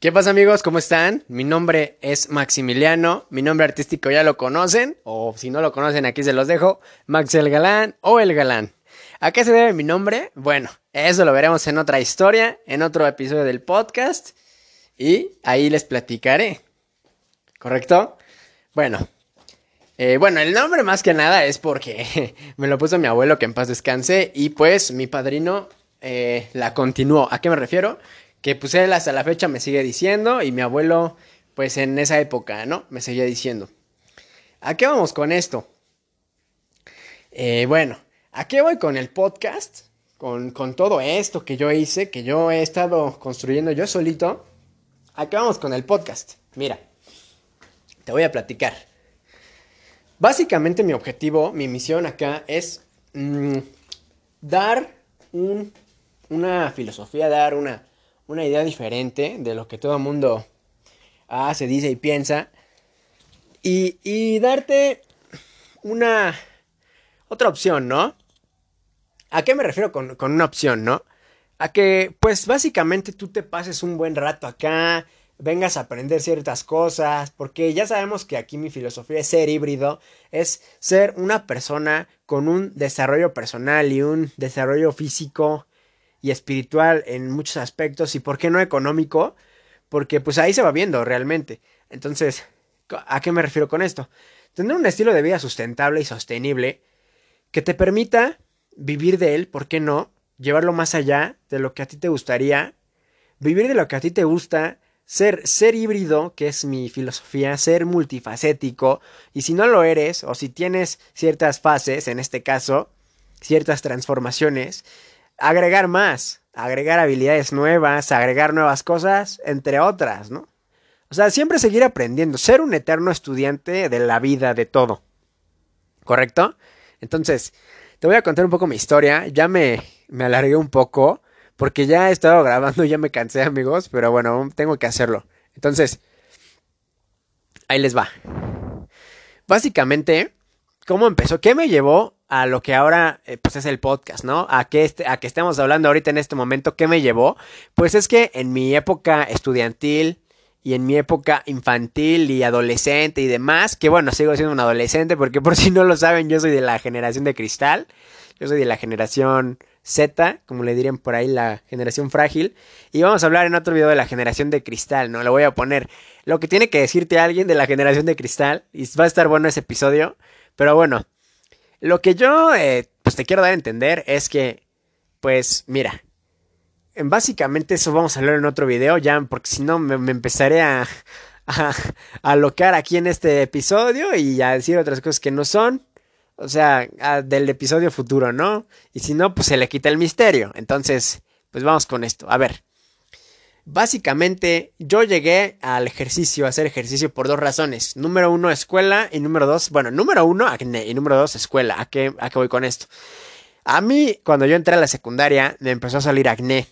¿Qué pasa amigos? ¿Cómo están? Mi nombre es Maximiliano, mi nombre artístico ya lo conocen, o si no lo conocen aquí se los dejo, Max el Galán o el Galán. ¿A qué se debe mi nombre? Bueno, eso lo veremos en otra historia, en otro episodio del podcast, y ahí les platicaré. ¿Correcto? Bueno, eh, bueno, el nombre más que nada es porque me lo puso mi abuelo que en paz descanse y pues mi padrino eh, la continuó. ¿A qué me refiero? Que pues él hasta la fecha me sigue diciendo y mi abuelo pues en esa época, ¿no? Me seguía diciendo. ¿A qué vamos con esto? Eh, bueno, ¿a qué voy con el podcast? Con, con todo esto que yo hice, que yo he estado construyendo yo solito. ¿A qué vamos con el podcast? Mira, te voy a platicar. Básicamente mi objetivo, mi misión acá es mm, dar una filosofía, dar una, una, idea diferente de lo que todo el mundo hace, dice y piensa. Y, y darte una otra opción, ¿no? ¿A qué me refiero con, con una opción, no? A que, pues básicamente tú te pases un buen rato acá, vengas a aprender ciertas cosas, porque ya sabemos que aquí mi filosofía es ser híbrido, es ser una persona con un desarrollo personal y un desarrollo físico y espiritual en muchos aspectos y por qué no económico, porque pues ahí se va viendo realmente. Entonces, ¿a qué me refiero con esto? Tener un estilo de vida sustentable y sostenible que te permita vivir de él, ¿por qué no? Llevarlo más allá de lo que a ti te gustaría, vivir de lo que a ti te gusta, ser, ser híbrido, que es mi filosofía, ser multifacético, y si no lo eres, o si tienes ciertas fases, en este caso, ciertas transformaciones, agregar más, agregar habilidades nuevas, agregar nuevas cosas, entre otras, ¿no? O sea, siempre seguir aprendiendo, ser un eterno estudiante de la vida, de todo. ¿Correcto? Entonces, te voy a contar un poco mi historia, ya me, me alargué un poco, porque ya he estado grabando, ya me cansé amigos, pero bueno, tengo que hacerlo. Entonces, ahí les va. Básicamente, ¿cómo empezó? ¿Qué me llevó a lo que ahora eh, pues es el podcast, ¿no? A que, este, a que estemos hablando ahorita en este momento, ¿qué me llevó? Pues es que en mi época estudiantil y en mi época infantil y adolescente y demás, que bueno, sigo siendo un adolescente porque por si no lo saben, yo soy de la generación de cristal, yo soy de la generación Z, como le dirían por ahí, la generación frágil. Y vamos a hablar en otro video de la generación de cristal, ¿no? Le voy a poner lo que tiene que decirte alguien de la generación de cristal. Y va a estar bueno ese episodio. Pero bueno, lo que yo eh, pues te quiero dar a entender es que, pues mira, básicamente eso vamos a hablar en otro video, ya, porque si no me, empezaré a, a, aquí en este episodio y a decir otras cosas que no son o sea, del episodio futuro, ¿no? Y si no, pues se le quita el misterio. Entonces, pues vamos con esto. A ver. Básicamente, yo llegué al ejercicio, a hacer ejercicio por dos razones. Número uno, escuela. Y número dos, bueno, número uno, acné. Y número dos, escuela. ¿A qué, a qué voy con esto? A mí, cuando yo entré a la secundaria, me empezó a salir acné.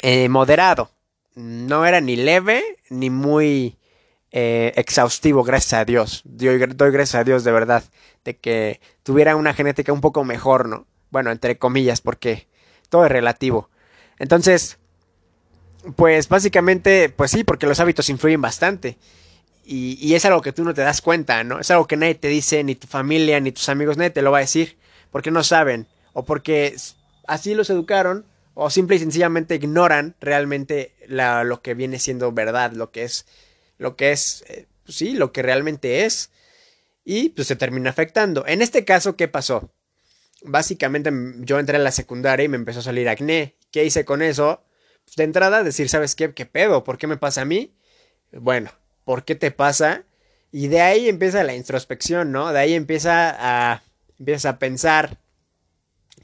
Eh, moderado. No era ni leve, ni muy eh, exhaustivo, gracias a Dios. Doy, doy gracias a Dios de verdad de que tuviera una genética un poco mejor, ¿no? Bueno, entre comillas, porque todo es relativo. Entonces, pues básicamente, pues sí, porque los hábitos influyen bastante. Y, y, es algo que tú no te das cuenta, ¿no? Es algo que nadie te dice, ni tu familia, ni tus amigos, nadie te lo va a decir, porque no saben, o porque así los educaron, o simple y sencillamente ignoran realmente lo que viene siendo verdad, lo que es lo que es, eh, pues sí, lo que realmente es. Y pues se termina afectando. En este caso, ¿qué pasó? Básicamente yo entré a la secundaria y me empezó a salir acné. ¿Qué hice con eso? De entrada decir, ¿sabes qué? ¿Qué pedo? ¿Por qué me pasa a mí? Bueno, ¿por qué te pasa? Y de ahí empieza la introspección, ¿no? De ahí empieza a, empieza a pensar,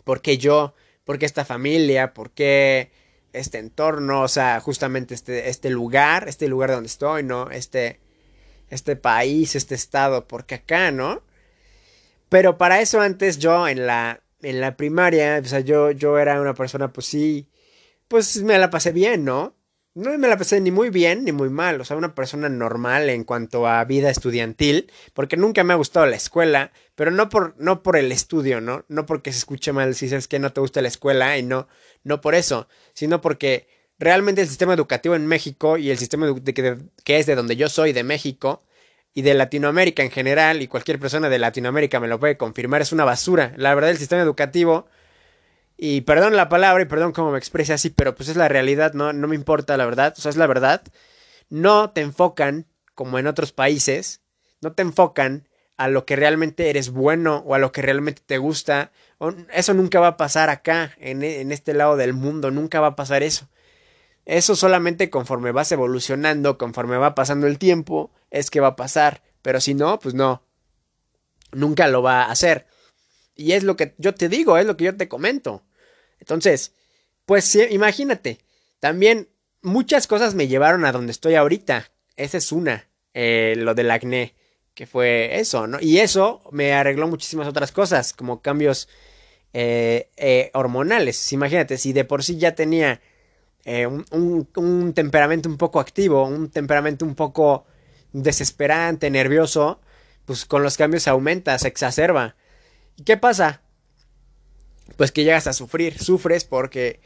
¿por qué yo? ¿Por qué esta familia? ¿Por qué este entorno, o sea, justamente este, este lugar, este lugar donde estoy, ¿no? Este, este país, este estado, porque acá, ¿no? Pero para eso antes yo en la, en la primaria, o sea, yo, yo era una persona, pues sí, pues me la pasé bien, ¿no? no me la pasé ni muy bien ni muy mal, o sea, una persona normal en cuanto a vida estudiantil, porque nunca me ha gustado la escuela, pero no por, no por el estudio, ¿no? No porque se escuche mal si es que no te gusta la escuela y no, no por eso, sino porque realmente el sistema educativo en México y el sistema que, que es de donde yo soy, de México, y de Latinoamérica en general, y cualquier persona de Latinoamérica me lo puede confirmar, es una basura. La verdad, el sistema educativo, y perdón la palabra y perdón cómo me exprese así, pero pues es la realidad, no, no me importa la verdad, o sea, es la verdad. No te enfocan, como en otros países, no te enfocan a lo que realmente eres bueno o a lo que realmente te gusta. Eso nunca va a pasar acá, en, en este lado del mundo, nunca va a pasar eso. Eso solamente conforme vas evolucionando, conforme va pasando el tiempo, es que va a pasar. Pero si no, pues no. Nunca lo va a hacer. Y es lo que yo te digo, es lo que yo te comento. Entonces, pues imagínate. También muchas cosas me llevaron a donde estoy ahorita. Esa es una. Eh, lo del acné. Que fue eso, ¿no? Y eso me arregló muchísimas otras cosas. Como cambios eh, eh, hormonales. Imagínate, si de por sí ya tenía un, temperamento un poco activo, un temperamento un poco desesperante, nervioso, pues con los cambios aumenta, se exacerba. ¿Y qué pasa? Pues que llegas a sufrir, sufres porque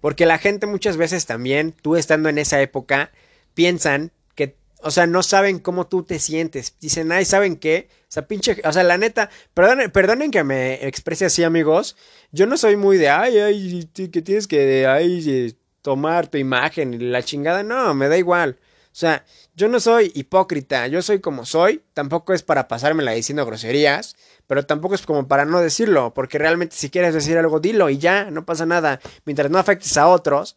porque la gente muchas veces también, tú estando en esa época, piensan que, o sea, no saben cómo tú te sientes. Dicen, ay, ¿saben qué? O sea, pinche, o sea, la neta, perdonen, que me exprese así, amigos. Yo no soy muy de, ay, ay, que tienes que, ay, tomar tu imagen y la chingada, no, me da igual. O sea, yo no soy hipócrita, yo soy como soy, tampoco es para pasármela diciendo groserías, pero tampoco es como para no decirlo, porque realmente si quieres decir algo, dilo y ya, no pasa nada. Mientras no afectes a otros,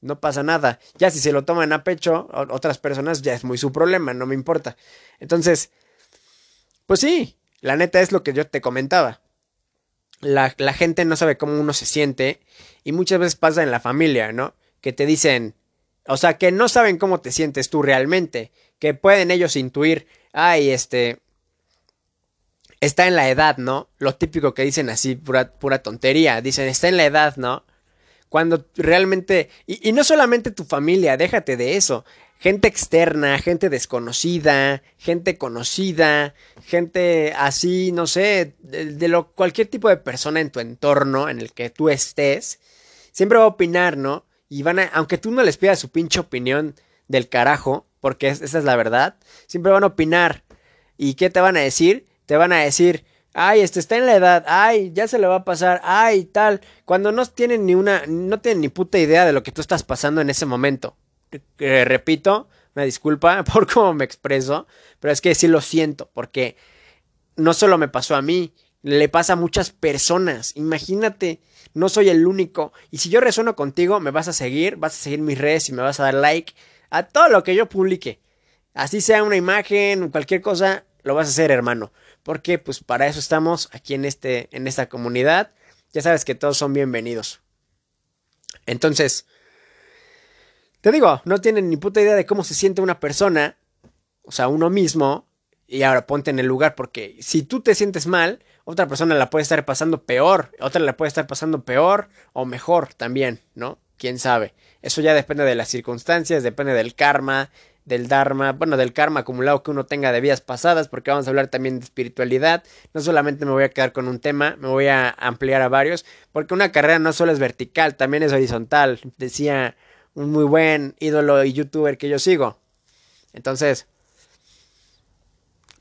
no pasa nada. Ya si se lo toman a pecho otras personas, ya es muy su problema, no me importa. Entonces, pues sí, la neta es lo que yo te comentaba. La, la gente no sabe cómo uno se siente y muchas veces pasa en la familia, ¿no? que te dicen, o sea, que no saben cómo te sientes tú realmente, que pueden ellos intuir, ay, este, está en la edad, ¿no? Lo típico que dicen así, pura, tontería, dicen, está en la edad, ¿no? Cuando realmente, y, no solamente tu familia, déjate de eso, gente externa, gente desconocida, gente conocida, gente así, no sé, de, de, cualquier tipo de persona en tu entorno en el que tú estés, siempre va a opinar, ¿no? y van a, aunque tú no les pidas su pinche opinión del carajo, porque esa es la verdad, siempre van a opinar. ¿Y qué te van a decir? Te van a decir, ay, este está en la edad, ay, ya se le va a pasar, ay, tal, cuando no tienen ni una, no tienen ni puta idea de lo que tú estás pasando en ese momento. Eh, repito, una disculpa por cómo me expreso, pero es que sí lo siento, porque no solo me pasó a mí, le pasa a muchas personas. Imagínate, no soy el único. Y si yo resueno contigo, me vas a seguir, vas a seguir mis redes y me vas a dar like a todo lo que yo publique. Así sea una imagen o cualquier cosa, lo vas a hacer, hermano. Porque pues para eso estamos aquí en este en esta comunidad. Ya sabes que todos son bienvenidos. Entonces, te digo, no tienen ni puta idea de cómo se siente una persona, o sea, uno mismo, y ahora ponte en el lugar porque si tú te sientes mal, otra persona la puede estar pasando peor, otra la puede estar pasando peor o mejor también, ¿no? Quién sabe. Eso ya depende de las circunstancias, depende del karma, del dharma, bueno, del karma acumulado que uno tenga de vidas pasadas, porque vamos a hablar también de espiritualidad. No solamente me voy a quedar con un tema, me voy a ampliar a varios, porque una carrera no solo es vertical, también es horizontal, decía un muy buen ídolo y youtuber que yo sigo. Entonces,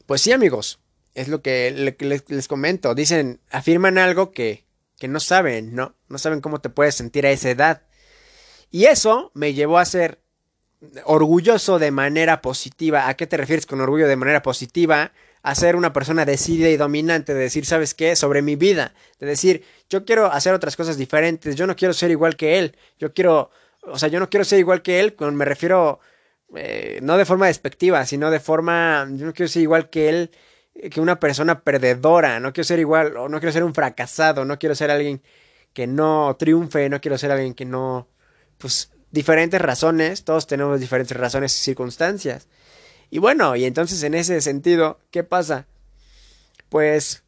pues sí, amigos, es lo que les, comento. Dicen, afirman algo que, que no saben, ¿no? No saben cómo te puedes sentir a esa edad. Y eso me llevó a ser orgulloso de manera positiva. ¿A qué te refieres con orgullo de manera positiva? A ser una persona decidida y dominante, de decir, ¿sabes qué? Sobre mi vida. De decir, yo quiero hacer otras cosas diferentes, yo no quiero ser igual que él. Yo quiero, o sea, yo no quiero ser igual que él, me refiero, eh, no de forma despectiva, sino de forma, yo no quiero ser igual que él que una persona perdedora, no quiero ser igual, o no quiero ser un fracasado, no quiero ser alguien que no triunfe, no quiero ser alguien que no, pues diferentes razones, todos tenemos diferentes razones y circunstancias. Y bueno, y entonces en ese sentido, ¿qué pasa? Pues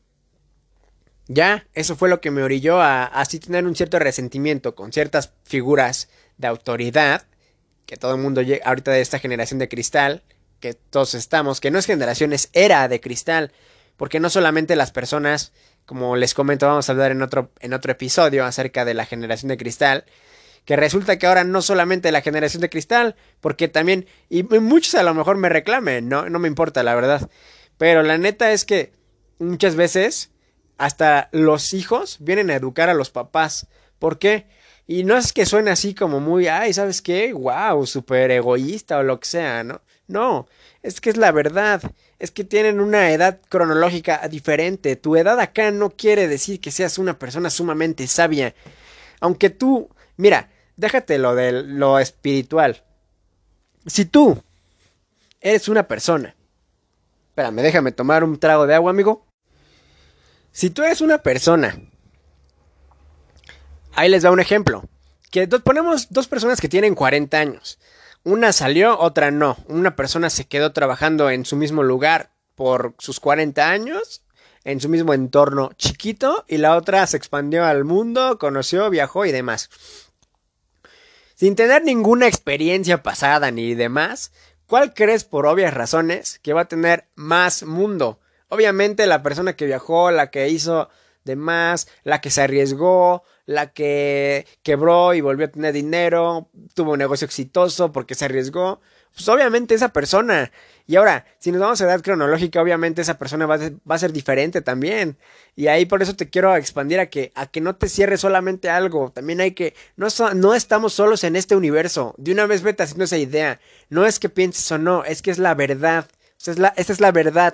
ya, eso fue lo que me orilló a así tener un cierto resentimiento con ciertas figuras de autoridad, que todo el mundo ahorita de esta generación de cristal, que todos estamos, que no es generación, es era de cristal, porque no solamente las personas, como les comento, vamos a hablar en otro, en otro episodio acerca de la generación de cristal, que resulta que ahora no solamente la generación de cristal, porque también, y muchos a lo mejor me reclamen, no, no me importa la verdad, pero la neta es que muchas veces hasta los hijos vienen a educar a los papás. ¿Por qué? Y no es que suene así como muy, ay, ¿sabes qué? Wow, súper egoísta o lo que sea, ¿no? No, es que es la verdad. Es que tienen una edad cronológica diferente. Tu edad acá no quiere decir que seas una persona sumamente sabia. Aunque tú, mira, déjate lo de lo espiritual. Si tú eres una persona Espérame, déjame tomar un trago de agua, amigo. Si tú eres una persona, ahí les da un ejemplo. Que ponemos dos personas que tienen 40 años. Una salió, otra no. Una persona se quedó trabajando en su mismo lugar por sus 40 años, en su mismo entorno chiquito, y la otra se expandió al mundo, conoció, viajó y demás. Sin tener ninguna experiencia pasada ni demás, ¿Cuál crees por obvias razones que va a tener más mundo? Obviamente la persona que viajó, la que hizo de más, la que se arriesgó, la que quebró y volvió a tener dinero, tuvo un negocio exitoso porque se arriesgó pues obviamente esa persona. Y ahora, si nos vamos a edad cronológica, obviamente esa persona va a, ser, diferente también. Y ahí por eso te quiero expandir a que, a que no te cierres solamente algo. También hay que, no, no estamos solos en este universo. De una vez vete haciendo esa idea. No es que pienses o no, es que es la verdad. Esta es la verdad.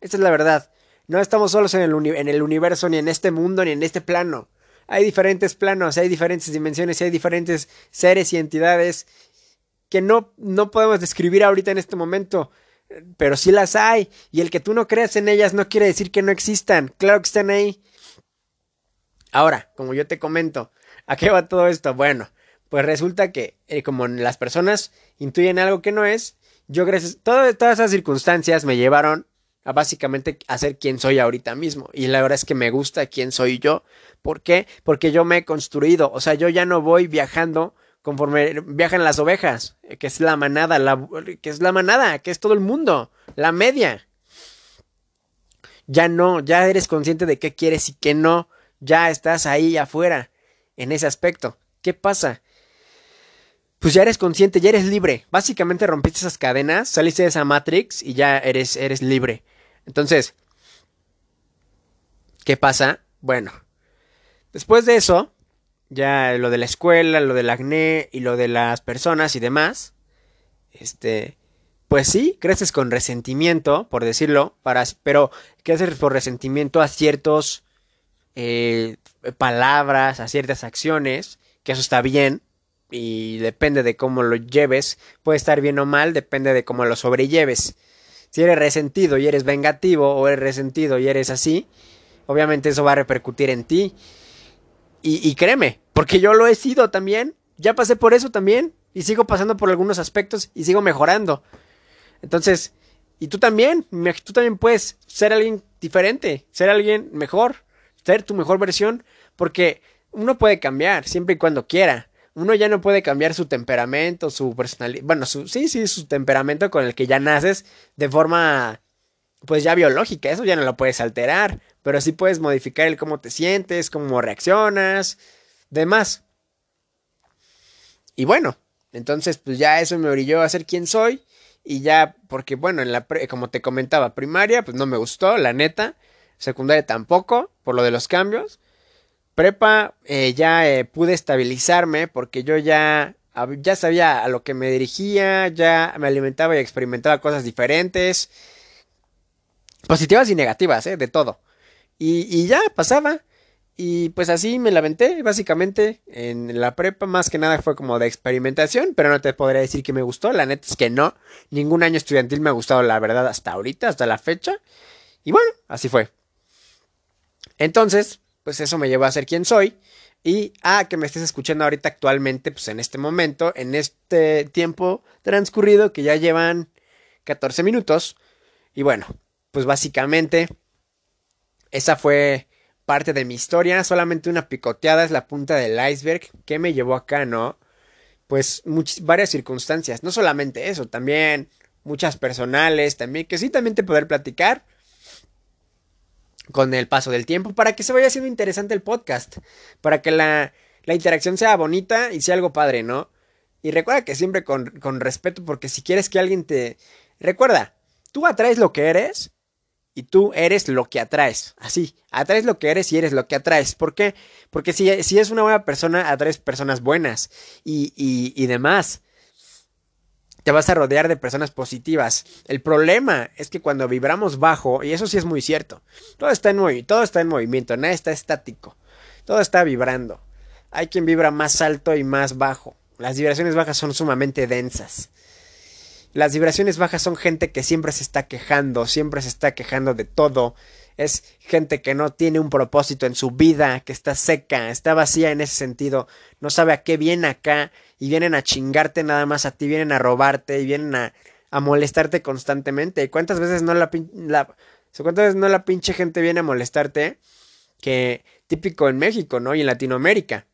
Esta es la verdad. No estamos solos en el, en el universo, ni en este mundo, ni en este plano. Hay diferentes planos, hay diferentes dimensiones, hay diferentes seres y entidades que no, no podemos describir ahorita en este momento, pero sí las hay, y el que tú no creas en ellas no quiere decir que no existan, claro que están ahí. Ahora, como yo te comento, ¿a qué va todo esto? Bueno, pues resulta que eh, como las personas intuyen algo que no es, yo gracias, todas esas circunstancias me llevaron a básicamente a ser quien soy ahorita mismo. Y la verdad es que me gusta quién soy yo. ¿Por qué? Porque yo me he construido. O sea, yo ya no voy viajando conforme viajan las ovejas, que es la manada, que es la manada, que es todo el mundo, la media. Ya no, ya eres consciente de qué quieres y qué no, ya estás ahí afuera, en ese aspecto. ¿Qué pasa? Pues ya eres consciente, ya eres libre. Básicamente rompiste esas cadenas, saliste de esa Matrix y ya eres, eres libre. Entonces, ¿qué pasa? Bueno, después de eso, ya lo de la escuela, lo del acné y lo de las personas y demás, este, pues sí, creces con resentimiento, por decirlo, para, pero creces por resentimiento a ciertos eh, palabras, a ciertas acciones, que eso está bien y depende de cómo lo lleves, puede estar bien o mal, depende de cómo lo sobrelleves. Si eres resentido y eres vengativo o eres resentido y eres así, obviamente eso va a repercutir en ti y, créeme, porque yo lo he sido también. Ya pasé por eso también. Y sigo pasando por algunos aspectos y sigo mejorando. Entonces, y tú también, tú también puedes ser alguien diferente, ser alguien mejor, ser tu mejor versión, porque uno puede cambiar siempre y cuando quiera. Uno ya no puede cambiar su temperamento, su personalidad, bueno, su, sí, sí, su temperamento con el que ya naces de forma, pues ya biológica, eso ya no lo puedes alterar, pero sí puedes modificar el cómo te sientes, cómo reaccionas, demás. Y bueno, entonces pues ya eso me orilló a ser quien soy y ya porque bueno, en la como te comentaba, primaria pues no me gustó, la neta, secundaria tampoco por lo de los cambios. Prepa eh, ya eh, pude estabilizarme porque yo ya ya sabía a lo que me dirigía, ya me alimentaba y experimentaba cosas diferentes, positivas y negativas, ¿eh? de todo. Y, ya pasaba. Y pues así me la aventé, básicamente, en la prepa, más que nada fue como de experimentación, pero no te podría decir que me gustó, la neta es que no, ningún año estudiantil me ha gustado, la verdad, hasta ahorita, hasta la fecha, y bueno, así fue. Entonces, pues eso me llevó a ser quien soy, y a que me estés escuchando ahorita actualmente, pues en este momento, en este tiempo transcurrido, que ya llevan 14 minutos, y bueno, pues básicamente esa fue parte de mi historia, solamente una picoteada es la punta del iceberg que me llevó acá, ¿no? Pues varias circunstancias, no solamente eso, también muchas personales, también que sí, también te poder platicar con el paso del tiempo para que se vaya haciendo interesante el podcast, para que la la interacción sea bonita y sea algo padre, ¿no? Y recuerda que siempre con, con respeto, porque si quieres que alguien te... Recuerda, tú atraes lo que eres y tú eres lo que atraes. Así, atraes lo que eres y eres lo que atraes. ¿Por qué? Porque si, si es una buena persona, atraes personas buenas y, y, y demás. Te vas a rodear de personas positivas. El problema es que cuando vibramos bajo, y eso sí es muy cierto, todo está en, todo está en movimiento, nada está estático, todo está vibrando. Hay quien vibra más alto y más bajo. Las vibraciones bajas son sumamente densas. Las vibraciones bajas son gente que siempre se está quejando, siempre se está quejando de todo. Es gente que no tiene un propósito en su vida, que está seca, está vacía en ese sentido, no sabe a qué viene acá y vienen a chingarte nada más a ti, vienen a robarte y vienen a, a molestarte constantemente. ¿Cuántas veces no la, la cuántas veces no la pinche gente viene a molestarte? Que típico en México, ¿no? Y en Latinoamérica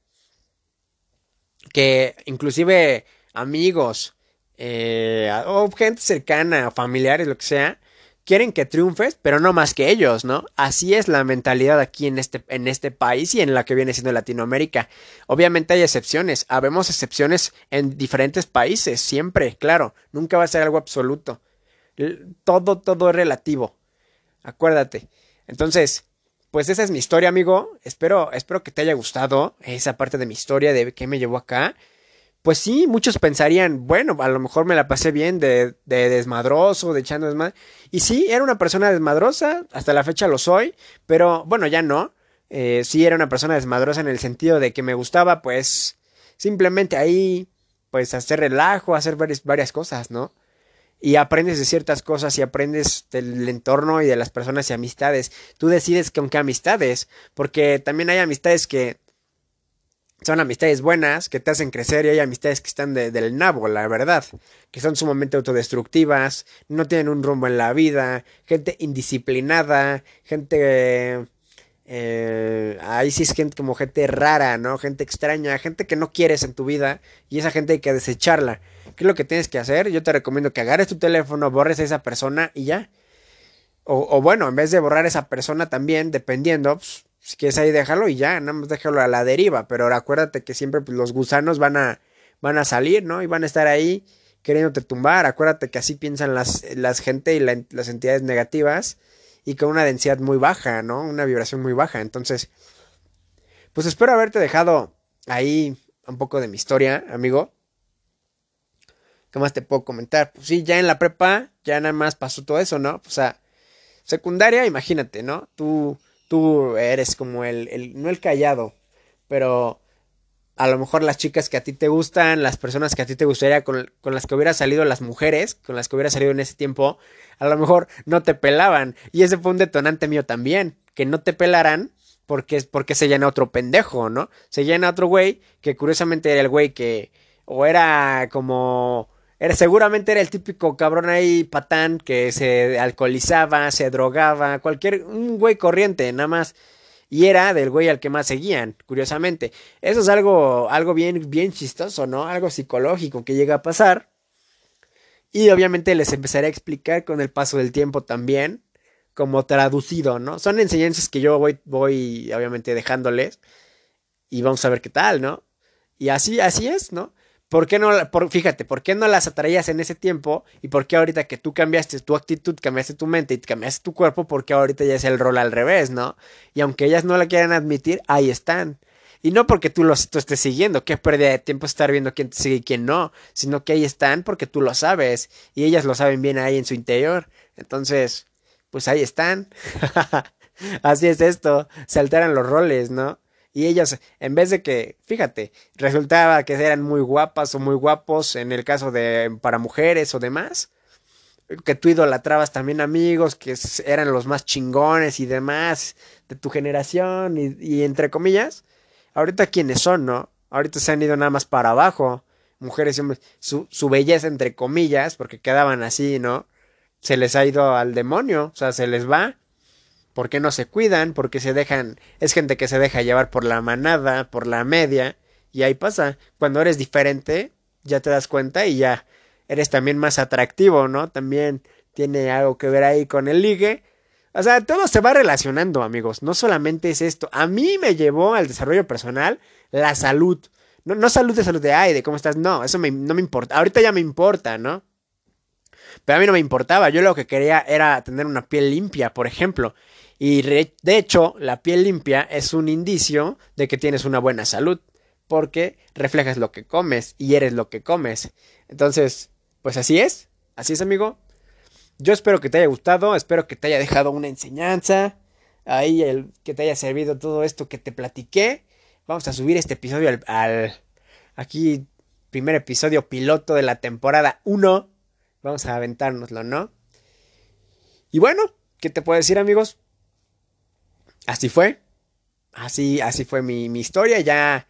que inclusive amigos eh, o gente cercana, familiares, lo que sea, quieren que triunfes, pero no más que ellos, ¿no? Así es la mentalidad aquí en este, en este país y en la que viene siendo Latinoamérica. Obviamente hay excepciones, habemos excepciones en diferentes países, siempre, claro, nunca va a ser algo absoluto. Todo, todo es relativo. Acuérdate. Entonces, pues esa es mi historia, amigo. Espero, espero que te haya gustado esa parte de mi historia de qué me llevó acá. Pues sí, muchos pensarían, bueno, a lo mejor me la pasé bien de, de desmadroso, de echando desmadre. Y sí, era una persona desmadrosa, hasta la fecha lo soy, pero bueno, ya no. Eh, sí, era una persona desmadrosa en el sentido de que me gustaba, pues, simplemente ahí, pues, hacer relajo, hacer varias, varias cosas, ¿no? y aprendes de ciertas cosas y aprendes del entorno y de las personas y amistades. Tú decides con qué amistades, porque también hay amistades que son amistades buenas, que te hacen crecer y hay amistades que están del nabo, la verdad, que son sumamente autodestructivas, no tienen un rumbo en la vida, gente indisciplinada, gente... Eh, ahí sí es gente como gente rara, ¿no? Gente extraña, gente que no quieres en tu vida y esa gente hay que desecharla. ¿Qué es lo que tienes que hacer? Yo te recomiendo que agarres tu teléfono, borres a esa persona y ya. O, bueno, en vez de borrar a esa persona también, dependiendo, pues, si quieres ahí déjalo y ya, nada más déjalo a la deriva. Pero acuérdate que siempre pues, los gusanos van a, van a salir, ¿no? Y van a estar ahí queriéndote tumbar. Acuérdate que así piensan las, las gente y las entidades negativas y con una densidad muy baja, ¿no? Una vibración muy baja. Entonces, pues espero haberte dejado ahí un poco de mi historia, amigo. ¿Qué más te puedo comentar? Pues sí, ya en la prepa, ya nada más pasó todo eso, ¿no? O sea, secundaria, imagínate, ¿no? Tú, tú eres como el, el, no el callado, pero a lo mejor las chicas que a ti te gustan, las personas que a ti te gustaría, con, con las que hubiera salido las mujeres, con las que hubiera salido en ese tiempo, a lo mejor no te pelaban. Y ese fue un detonante mío también, que no te pelaran porque, porque se llena otro pendejo, ¿no? Se llena otro güey que curiosamente era el güey que o era como era, seguramente era el típico cabrón ahí patán que se alcoholizaba, se drogaba, cualquier, un güey corriente, nada más. Y era del güey al que más seguían, curiosamente. Eso es algo, algo bien, bien chistoso, ¿no? Algo psicológico que llega a pasar. Y obviamente les empezaré a explicar con el paso del tiempo también, como traducido, ¿no? Son enseñanzas que yo voy, voy obviamente dejándoles. Y vamos a ver qué tal, ¿no? Y así, así es, ¿no? ¿Por qué no, por, fíjate, ¿por qué no las atraías en ese tiempo? ¿Y por qué ahorita que tú cambiaste tu actitud, cambiaste tu mente y cambiaste tu cuerpo, por qué ahorita ya es el rol al revés, ¿no? Y aunque ellas no la quieran admitir, ahí están. Y no porque tú los estés siguiendo, qué pérdida de tiempo estar viendo quién te sigue y quién no, sino que ahí están porque tú lo sabes y ellas lo saben bien ahí en su interior. Entonces, pues ahí están. Así es esto, se alteran los roles, ¿no? Y ellas, en vez de que, fíjate, resultaba que eran muy guapas o muy guapos en el caso de para mujeres o demás, que tú idolatrabas también amigos que eran los más chingones y demás de tu generación y, entre comillas, ahorita quiénes son, ¿no? Ahorita se han ido nada más para abajo, mujeres y hombres, su, su belleza entre comillas, porque quedaban así, ¿no? Se les ha ido al demonio, o sea, se les va ¿Por qué no se cuidan? Porque se dejan, es gente que se deja llevar por la manada, por la media, y ahí pasa. Cuando eres diferente, ya te das cuenta y ya eres también más atractivo, ¿no? También tiene algo que ver ahí con el ligue. O sea, todo se va relacionando, amigos. No solamente es esto. A mí me llevó al desarrollo personal la salud. No, no salud de salud de, ay, de cómo estás. No, eso no me importa. Ahorita ya me importa, ¿no? Pero a mí no me importaba. Yo lo que quería era tener una piel limpia, por ejemplo. Y de hecho, la piel limpia es un indicio de que tienes una buena salud. Porque reflejas lo que comes y eres lo que comes. Entonces, pues así es. Así es, amigo. Yo espero que te haya gustado. Espero que te haya dejado una enseñanza. Ahí el que te haya servido todo esto que te platiqué. Vamos a subir este episodio al, aquí primer episodio piloto de la temporada 1 Vamos a aventárnoslo, ¿no? Y bueno, ¿qué te puedo decir, amigos? Así fue. Así, así fue mi, historia. Ya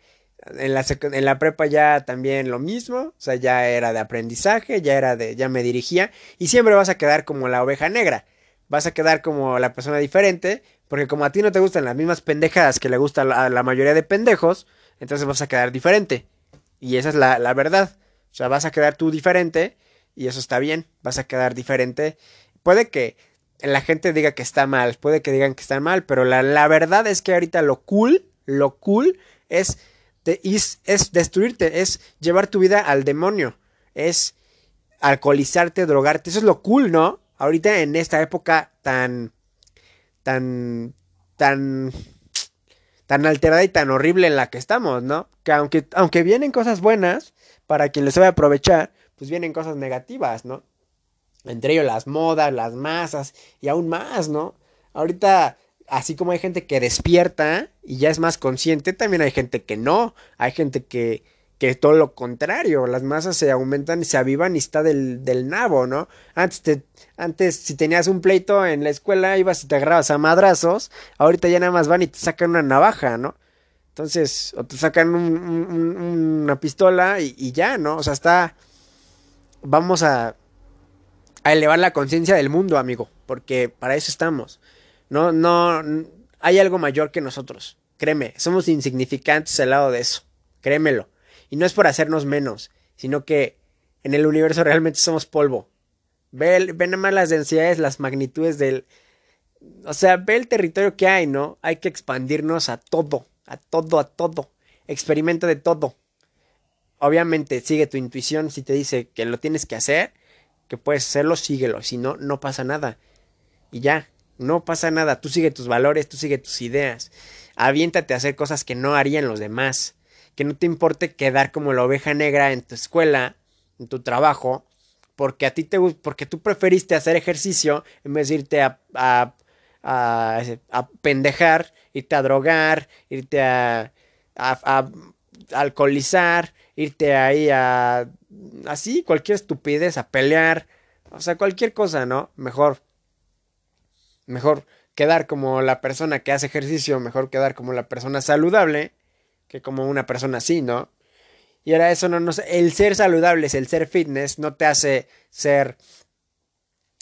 en la, en la prepa ya también lo mismo. O sea, ya era de aprendizaje, ya era de, ya me dirigía. Y siempre vas a quedar como la oveja negra. Vas a quedar como la persona diferente. Porque como a ti no te gustan las mismas pendejadas que le gusta a la mayoría de pendejos, entonces vas a quedar diferente. Y esa es la, la verdad. O sea, vas a quedar tú diferente y eso está bien, vas a quedar diferente. Puede que la gente diga que está mal, puede que digan que está mal, pero la, verdad es que ahorita lo cool, lo cool es, es, es destruirte, es llevar tu vida al demonio, es alcoholizarte, drogarte, eso es lo cool, ¿no? Ahorita en esta época tan, tan, tan, tan alterada y tan horrible en la que estamos, ¿no? Que aunque, aunque vienen cosas buenas, para quien les sabe aprovechar, pues vienen cosas negativas, ¿no? Entre ellos las modas, las masas y aún más, ¿no? Ahorita, así como hay gente que despierta y ya es más consciente, también hay gente que no. Hay gente que, que todo lo contrario, las masas se aumentan y se avivan y está del, del nabo, ¿no? Antes, te, antes, si tenías un pleito en la escuela, ibas y te agarrabas a madrazos, ahorita ya nada más van y te sacan una navaja, ¿no? Entonces, o te sacan una pistola y, y, ya, ¿no? O sea, está, vamos a, elevar la conciencia del mundo, amigo, porque para eso estamos. No, no, hay algo mayor que nosotros. Créeme, somos insignificantes al lado de eso. Créemelo. Y no es por hacernos menos, sino que en el universo realmente somos polvo. Ve, ve nada más las densidades, las magnitudes del... O sea, ve el territorio que hay, ¿no? Hay que expandirnos a todo, a todo, a todo. Experimenta de todo obviamente sigue tu intuición, si te dice que lo tienes que hacer, que puedes hacerlo, síguelo, si no, no pasa nada. Y ya, no pasa nada, tú sigue tus valores, tú sigue tus ideas, aviéntate a hacer cosas que no harían los demás, que no te importe quedar como la oveja negra en tu escuela, en tu trabajo, porque a ti te porque tú preferiste hacer ejercicio en vez de irte a, a, a, a pendejar, irte a drogar, irte a, a alcoholizar, irte ahí a... así, cualquier estupidez, a pelear, o sea, cualquier cosa, ¿no? Mejor. Mejor quedar como la persona que hace ejercicio, mejor quedar como la persona saludable que como una persona así, ¿no? Y ahora eso no nos... El ser saludable, el ser fitness, no te hace ser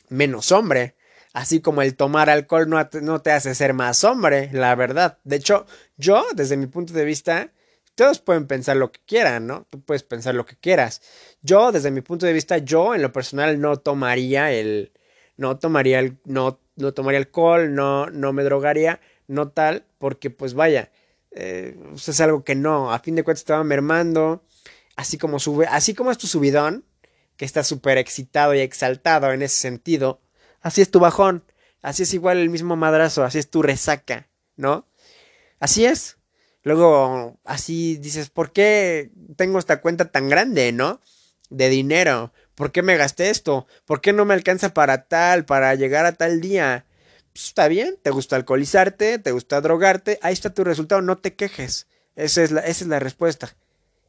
menos hombre. Así como el tomar alcohol no, no te hace ser más hombre, la verdad. De hecho, yo, desde mi punto de vista, todos pueden pensar lo que quieran, ¿no? Tú puedes pensar lo que quieras. Yo, desde mi punto de vista, yo en lo personal no tomaría el, no tomaría el, no, no tomaría alcohol, no, no me drogaría, no tal, porque pues vaya, eh, es algo que no, a fin de cuentas estaba mermando, así como sube, así como es tu subidón, que está súper excitado y exaltado en ese sentido, así es tu bajón, así es igual el mismo madrazo, así es tu resaca, ¿no? Así es. Luego, así dices, ¿por qué tengo esta cuenta tan grande, no? De dinero. ¿Por qué me gasté esto? ¿Por qué no me alcanza para tal, para llegar a tal día? Pues está bien, te gusta alcoholizarte, te gusta drogarte, ahí está tu resultado, no te quejes. Esa es la, esa es la respuesta.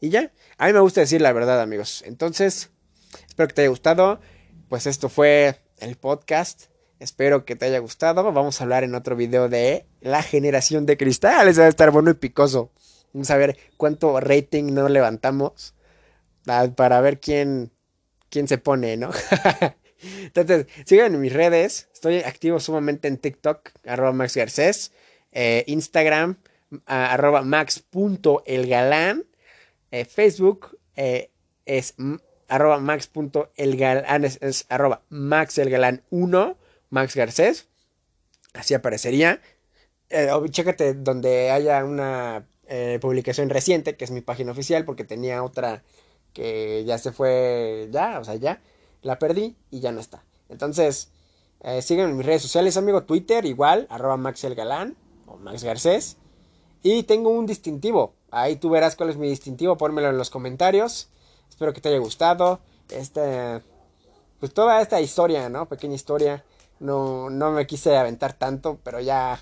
Y ya, a mí me gusta decir la verdad, amigos. Entonces, espero que te haya gustado. Pues esto fue el podcast. Espero que te haya gustado. Vamos a hablar en otro video de la generación de cristales. Va a estar bueno y picoso. Vamos a ver cuánto rating nos levantamos para ver quién, quién se pone, ¿no? Entonces, sigan en mis redes. Estoy activo sumamente en TikTok, arroba Max Garcés. Eh, Instagram, arroba max.elgalán. Eh, Facebook eh, es arroba max.elgalán, es, es arroba maxelgalán1. Max Garcés. Así aparecería. Eh, chécate donde haya una eh, publicación reciente, que es mi página oficial, porque tenía otra que ya se fue, ya, o sea, ya, la perdí y ya no está. Entonces, eh, síganme en mis redes sociales, amigo, Twitter, igual, arroba Galán o Max Garcés. Y tengo un distintivo, ahí tú verás cuál es mi distintivo, pónmelo en los comentarios. Espero que te haya gustado. Este, pues toda esta historia, ¿no? Pequeña historia. No, no me quise aventar tanto, pero ya...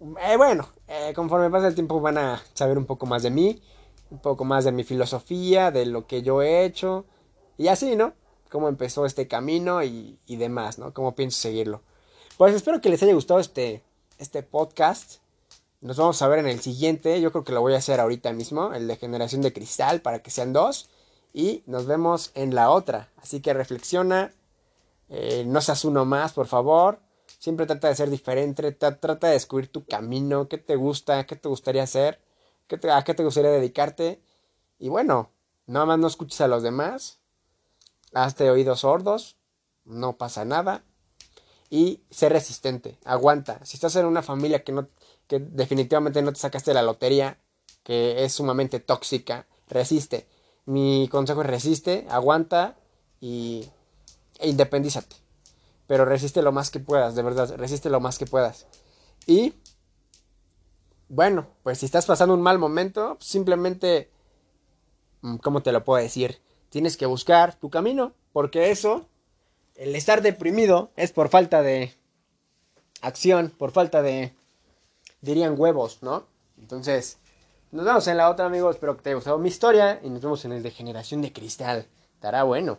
Eh, bueno, eh, conforme pasa el tiempo van a saber un poco más de mí, un poco más de mi filosofía, de lo que yo he hecho. Y así, ¿no? Cómo empezó este camino y, y demás, ¿no? Cómo pienso seguirlo. Pues espero que les haya gustado este, este podcast. Nos vamos a ver en el siguiente. Yo creo que lo voy a hacer ahorita mismo, el de generación de cristal, para que sean dos. Y nos vemos en la otra. Así que reflexiona. Eh, no seas uno más, por favor. Siempre trata de ser diferente. Trata de descubrir tu camino. ¿Qué te gusta? ¿Qué te gustaría hacer? ¿Qué ¿A qué te gustaría dedicarte? Y bueno, nada más no escuches a los demás. Hazte oídos sordos. No pasa nada. Y sé resistente. Aguanta. Si estás en una familia que no que definitivamente no te sacaste la lotería, que es sumamente tóxica, resiste. Mi consejo es resiste, aguanta y independízate. Pero resiste lo más que puedas, de verdad, resiste lo más que puedas. Y bueno, pues si estás pasando un mal momento, simplemente, mm, ¿cómo te lo puedo decir? Tienes que buscar tu camino, porque eso, el estar deprimido, es por falta de acción, por falta de dirían huevos, ¿no? Entonces, nos vemos en la otra, amigos. Espero que te haya gustado mi historia y nos vemos en el de Generación de Cristal. Estará bueno.